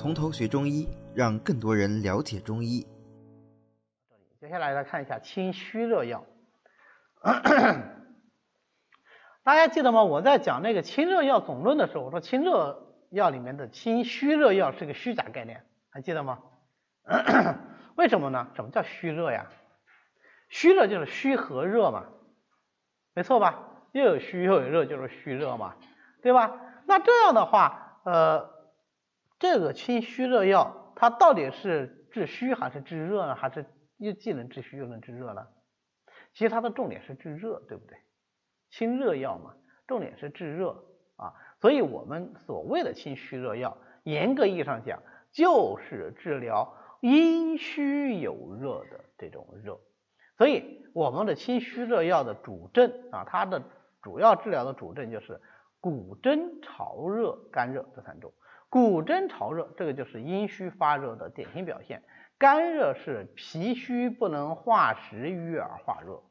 从头学中医，让更多人了解中医。接下来来看一下清虚热药。大家记得吗？我在讲那个清热药总论的时候，我说清热药里面的清虚热药是个虚假概念，还记得吗？为什么呢？什么叫虚热呀？虚热就是虚和热嘛，没错吧？又有虚又有热，就是虚热嘛，对吧？那这样的话，呃，这个清虚热药它到底是治虚还是治热呢？还是又既能治虚又能治热呢？其实它的重点是治热，对不对？清热药嘛，重点是治热啊，所以我们所谓的清虚热药，严格意义上讲，就是治疗阴虚有热的这种热。所以我们的清虚热药的主症啊，它的主要治疗的主症就是骨蒸潮热、干热这三种。骨蒸潮热，这个就是阴虚发热的典型表现；肝热是脾虚不能化食瘀而化热，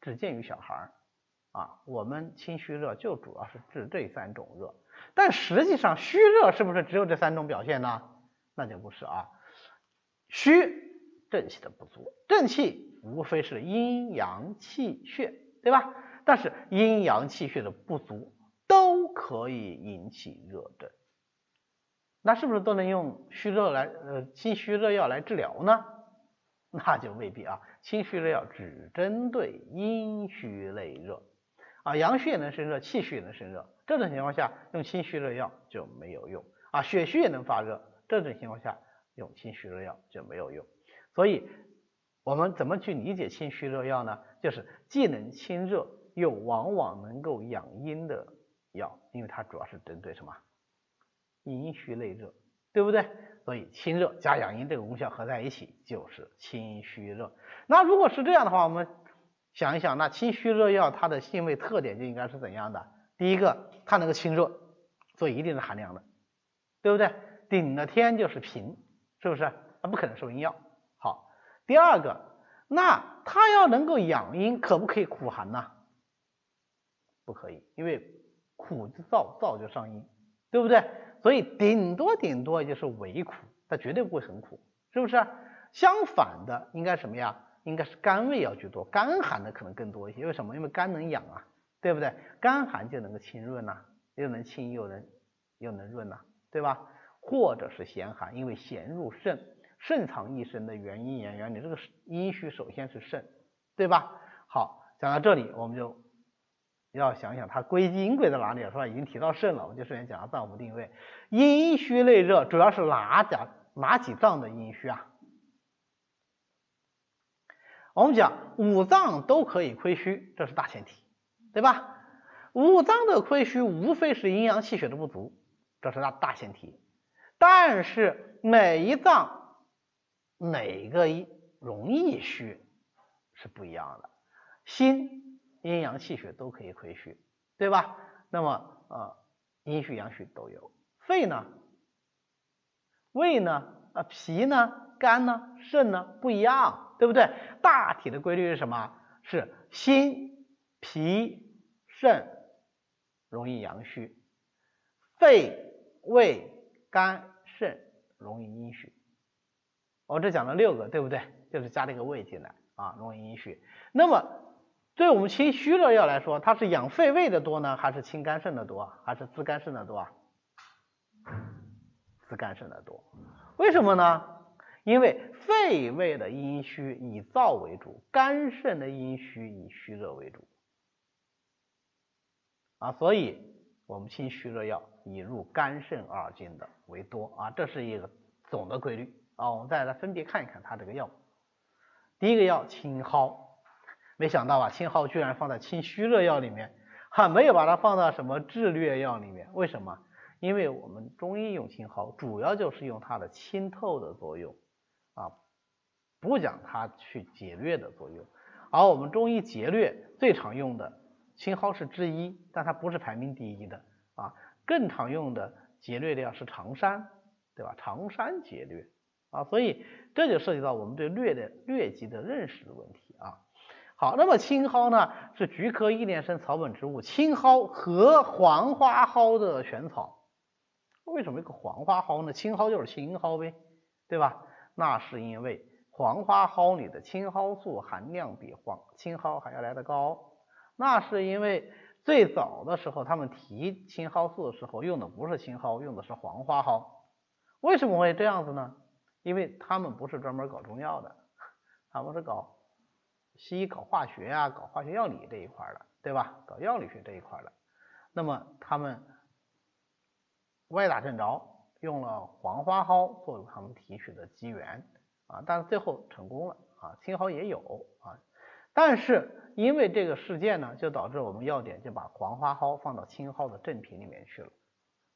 只见于小孩儿。啊，我们清虚热就主要是治这三种热，但实际上虚热是不是只有这三种表现呢？那就不是啊，虚正气的不足，正气无非是阴阳气血，对吧？但是阴阳气血的不足都可以引起热症，那是不是都能用虚热来呃清虚热药来治疗呢？那就未必啊，清虚热药只针对阴虚内热。啊，阳虚也能生热，气虚也能生热，这种情况下用清虚热药就没有用啊。血虚也能发热，这种情况下用清虚热药就没有用。所以，我们怎么去理解清虚热药呢？就是既能清热，又往往能够养阴的药，因为它主要是针对什么阴虚内热，对不对？所以清热加养阴这个功效合在一起就是清虚热。那如果是这样的话，我们。想一想，那清虚热药它的性味特点就应该是怎样的？第一个，它能够清热，做一定的寒凉的，对不对？顶了天就是平，是不是？它不可能是温药。好，第二个，那它要能够养阴，可不可以苦寒呢？不可以，因为苦就燥，燥就伤阴，对不对？所以顶多顶多也就是微苦，它绝对不会很苦，是不是？相反的，应该什么呀？应该是甘味要居多，甘寒的可能更多一些。为什么？因为甘能养啊，对不对？甘寒就能够清润呐，又能清又能又能润呐，对吧？或者是咸寒，因为咸入肾，肾藏一身的原因原原理，这个阴虚首先是肾，对吧？好，讲到这里，我们就要想想它归阴归在哪里，是吧？已经提到肾了，我就首先讲了脏腑定位。阴虚内热主要是哪甲哪几脏的阴虚啊？我们讲五脏都可以亏虚，这是大前提，对吧？五脏的亏虚无非是阴阳气血的不足，这是大大前提。但是每一脏哪个容易虚是不一样的。心阴阳气血都可以亏虚，对吧？那么呃阴虚阳虚都有。肺呢？胃呢？啊脾呢？肝呢？肾呢？不一样。对不对？大体的规律是什么？是心、脾、肾容易阳虚，肺、胃、肝、肾容易阴虚。我这讲了六个，对不对？就是加了一个胃进来啊，容易阴虚。那么对我们清虚热药来说，它是养肺胃的多呢，还是清肝肾的多，还是滋肝肾的多啊？滋肝肾的多。为什么呢？因为肺胃的阴虚以燥为主，肝肾的阴虚以虚热为主啊，所以我们清虚热药以入肝肾二经的为多啊，这是一个总的规律啊。我们再来分别看一看它这个药。第一个药青蒿，没想到吧，青蒿居然放在清虚热药里面，还，没有把它放到什么治疟药里面。为什么？因为我们中医用青蒿，主要就是用它的清透的作用。啊，不讲它去解疟的作用，而我们中医解疟最常用的青蒿是之一，但它不是排名第一的啊。更常用的解疟的药是常山，对吧？常山解疟啊，所以这就涉及到我们对疟的疟疾的认识的问题啊。好，那么青蒿呢是菊科一年生草本植物，青蒿和黄花蒿的玄草，为什么一个黄花蒿呢？青蒿就是青蒿呗，对吧？那是因为黄花蒿里的青蒿素含量比黄青蒿还要来得高。那是因为最早的时候他们提青蒿素的时候用的不是青蒿，用的是黄花蒿。为什么会这样子呢？因为他们不是专门搞中药的，他们是搞西医搞化学啊，搞化学药理这一块的，对吧？搞药理学这一块的。那么他们歪打正着，用了黄花蒿作为他们提取的基源啊，但是最后成功了啊，青蒿也有啊，但是因为这个事件呢，就导致我们药典就把黄花蒿放到青蒿的正品里面去了。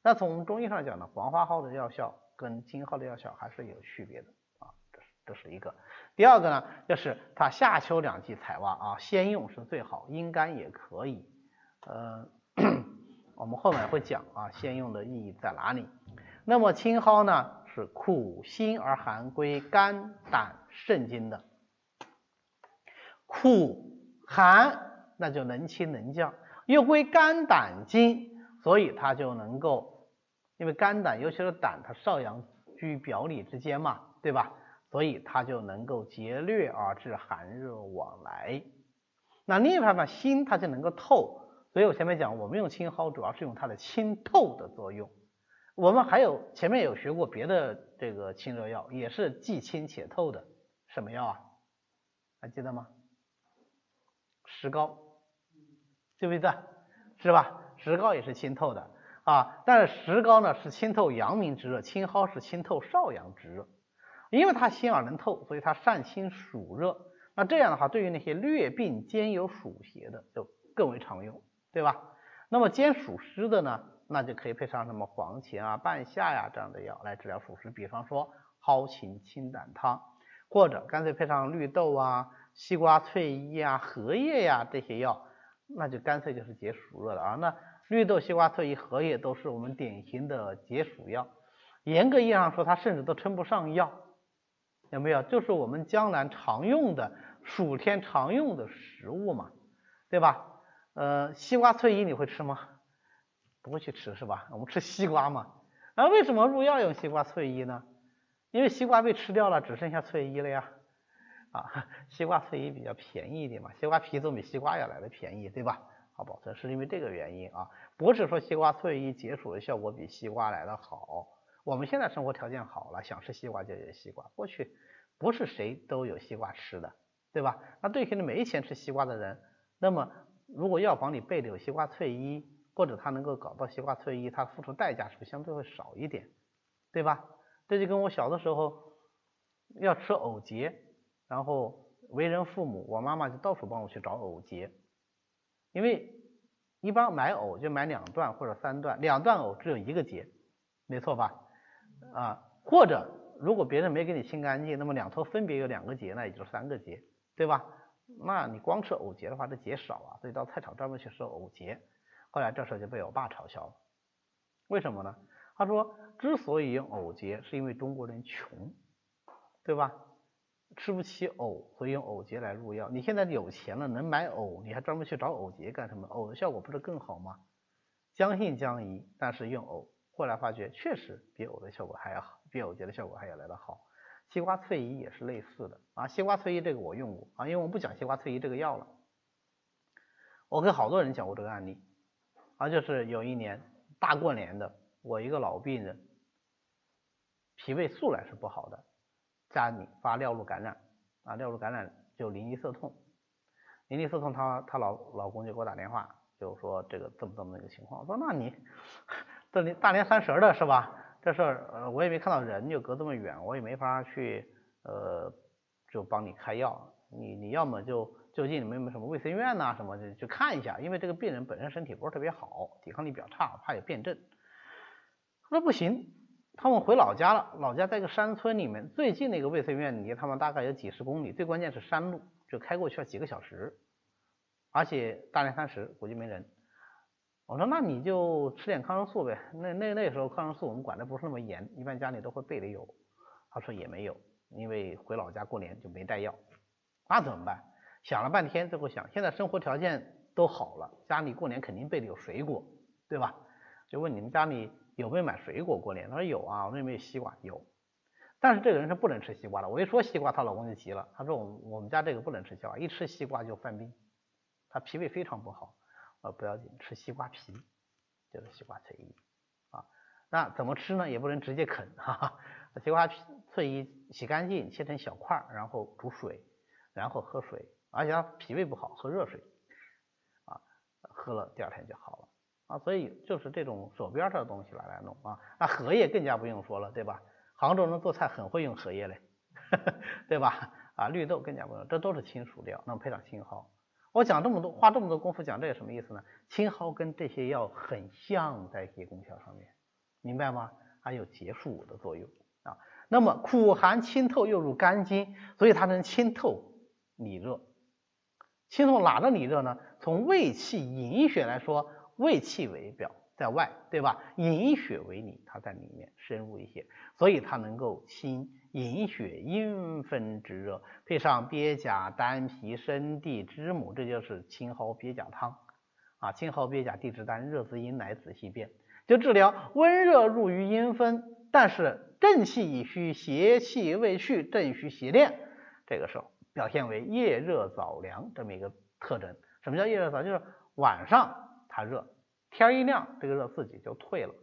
那从中医上讲呢，黄花蒿的药效跟青蒿的药效还是有区别的，这是一个。第二个呢，就是它夏秋两季采挖啊，先用是最好，阴干也可以，呃。我们后面会讲啊，先用的意义在哪里？那么青蒿呢，是苦辛而寒，归肝胆肾经的。苦寒，那就能清能降，又归肝胆经，所以它就能够，因为肝胆尤其是胆，它少阳居表里之间嘛，对吧？所以它就能够节略而治寒热往来。那另一方面，辛它就能够透。所以我前面讲，我们用青蒿主要是用它的清透的作用。我们还有前面有学过别的这个清热药，也是既清且透的，什么药啊？还记得吗？石膏，记不记得？是吧？石膏也是清透的啊。但是石膏呢是清透阳明之热，青蒿是清透少阳之热。因为它辛而能透，所以它善清暑热。那这样的话，对于那些略病兼有暑邪的，就更为常用。对吧？那么兼暑湿的呢，那就可以配上什么黄芩啊、半夏呀这样的药来治疗暑湿。比方说蒿芩清胆汤，或者干脆配上绿豆啊、西瓜翠衣啊、荷叶呀这些药，那就干脆就是解暑热了啊。那绿豆、西瓜、翠衣、荷叶都是我们典型的解暑药，严格意义上说，它甚至都称不上药，有没有？就是我们江南常用的暑天常用的食物嘛，对吧？呃，西瓜翠衣你会吃吗？不会去吃是吧？我们吃西瓜嘛。那为什么入药用西瓜翠衣呢？因为西瓜被吃掉了，只剩下翠衣了呀。啊，西瓜翠衣比较便宜一点嘛，西瓜皮总比西瓜要来的便宜，对吧？好保存是因为这个原因啊，不是说西瓜翠衣解暑的效果比西瓜来的好。我们现在生活条件好了，想吃西瓜就有西瓜。过去不是谁都有西瓜吃的，对吧？那对于那没钱吃西瓜的人，那么。如果药房里备的有西瓜翠衣，或者他能够搞到西瓜翠衣，他付出代价是不是相对会少一点，对吧？这就跟我小的时候要吃藕节，然后为人父母，我妈妈就到处帮我去找藕节，因为一般买藕就买两段或者三段，两段藕只有一个节，没错吧？啊，或者如果别人没给你清干净，那么两头分别有两个节，那也就三个节，对吧？那你光吃藕节的话，这节少啊，所以到菜场专门去收藕节。后来这事就被我爸嘲笑了，为什么呢？他说，之所以用藕节，是因为中国人穷，对吧？吃不起藕，所以用藕节来入药。你现在有钱了，能买藕，你还专门去找藕节干什么？藕的效果不是更好吗？将信将疑，但是用藕，后来发觉确实比藕的效果还要好，比藕节的效果还要来得好。西瓜翠衣也是类似的啊，西瓜翠衣这个我用过啊，因为我不讲西瓜翠衣这个药了。我跟好多人讲过这个案例啊，就是有一年大过年的，我一个老病人，脾胃素来是不好的，家里发尿路感染啊，尿路感染就淋漓涩痛，淋漓涩痛，她她老老公就给我打电话，就说这个这么这么一个情况，我说那你这里大年三十的是吧？这事儿呃我也没看到人，就隔这么远，我也没法去呃就帮你开药。你你要么就就近你们有没有什么卫生院呐什么的去看一下，因为这个病人本身身体不是特别好，抵抗力比较差，怕有变症。他说不行，他们回老家了，老家在一个山村里面，最近的一个卫生院离他们大概有几十公里，最关键是山路，就开过去要几个小时，而且大年三十估计没人。我说那你就吃点抗生素呗。那那那时候抗生素我们管的不是那么严，一般家里都会备的有。他说也没有，因为回老家过年就没带药。那怎么办？想了半天，最后想现在生活条件都好了，家里过年肯定备的有水果，对吧？就问你们家里有。没有买水果过年？他说有啊，我们有没有西瓜？有。但是这个人是不能吃西瓜的。我一说西瓜，她老公就急了。他说我我们家这个不能吃西瓜，一吃西瓜就犯病，他脾胃非常不好。呃，不要紧，吃西瓜皮就是西瓜翠衣啊。那怎么吃呢？也不能直接啃，哈哈。西瓜翠衣洗干净，切成小块，然后煮水，然后喝水。而且它脾胃不好，喝热水啊，喝了第二天就好了啊。所以就是这种手边的东西来来弄啊。那荷叶更加不用说了，对吧？杭州人做菜很会用荷叶嘞，对吧？啊，绿豆更加不用，这都是亲属料，那么配上青蒿。我讲这么多，花这么多功夫讲这个什么意思呢？青蒿跟这些药很像，在一些功效上面，明白吗？还有解暑的作用啊。那么苦寒清透又入肝经，所以它能清透里热。清透哪个里热呢？从胃气饮血来说，胃气为表，在外，对吧？引血为里，它在里面深入一些，所以它能够清。引血阴分之热，配上鳖甲、丹皮、生地、知母，这就是青蒿鳖甲汤啊。青蒿鳖甲地支丹，热滋阴，乃子细辨，就治疗温热入于阴分，但是正气已虚，邪气未去，正虚邪恋，这个时候表现为夜热早凉这么一个特征。什么叫夜热早？就是晚上它热，天一亮，这个热自己就退了，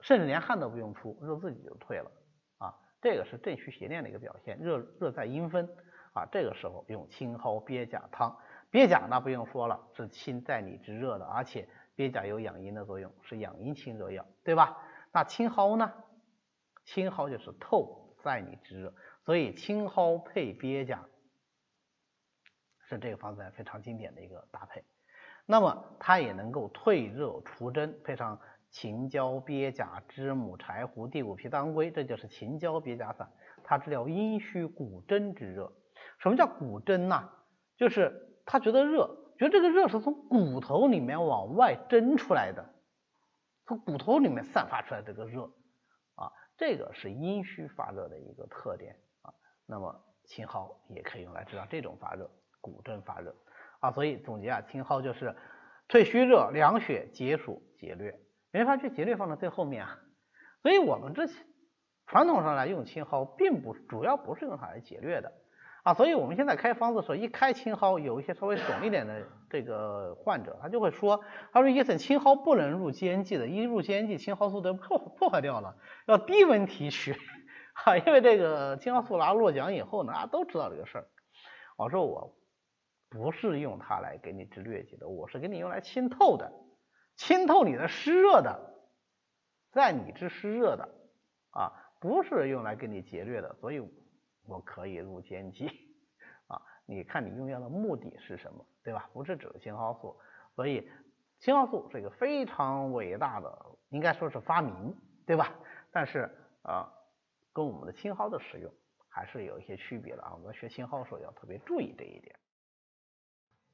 甚至连汗都不用出，热自己就退了啊。这个是正虚邪念的一个表现，热热在阴分啊，这个时候用青蒿鳖甲汤，鳖甲那不用说了，是清在里之热的，而且鳖甲有养阴的作用，是养阴清热药，对吧？那青蒿呢？青蒿就是透在里之热，所以青蒿配鳖甲是这个方子非常经典的一个搭配。那么它也能够退热除真，配上。秦椒鳖甲知母柴胡地骨皮当归，这就是秦椒鳖甲散，它治疗阴虚骨蒸之热。什么叫骨蒸呢？就是他觉得热，觉得这个热是从骨头里面往外蒸出来的，从骨头里面散发出来这个热啊，这个是阴虚发热的一个特点啊。那么秦蒿也可以用来治疗这种发热，骨蒸发热啊。所以总结啊，青蒿就是退虚热、凉血、解暑、解疟。没法去解疟放在最后面啊，所以我们这传统上来用青蒿，并不主要不是用它来解疟的啊，所以我们现在开方子的时候，一开青蒿，有一些稍微懂一点的这个患者，他就会说，他说医生，青蒿不能入煎剂的，一入煎剂，青蒿素都破破坏掉了，要低温提取，哈，因为这个青蒿素拿落奖以后呢，大家都知道这个事儿，我说我不是用它来给你治疟疾的，我是给你用来清透的。清透你的湿热的，在你之湿热的啊，不是用来给你节略的，所以我可以入煎剂啊。你看你用药的目的是什么，对吧？不是指青蒿素，所以青蒿素是一个非常伟大的，应该说是发明，对吧？但是啊，跟我们的青蒿的使用还是有一些区别的啊。我们学青蒿的时候要特别注意这一点。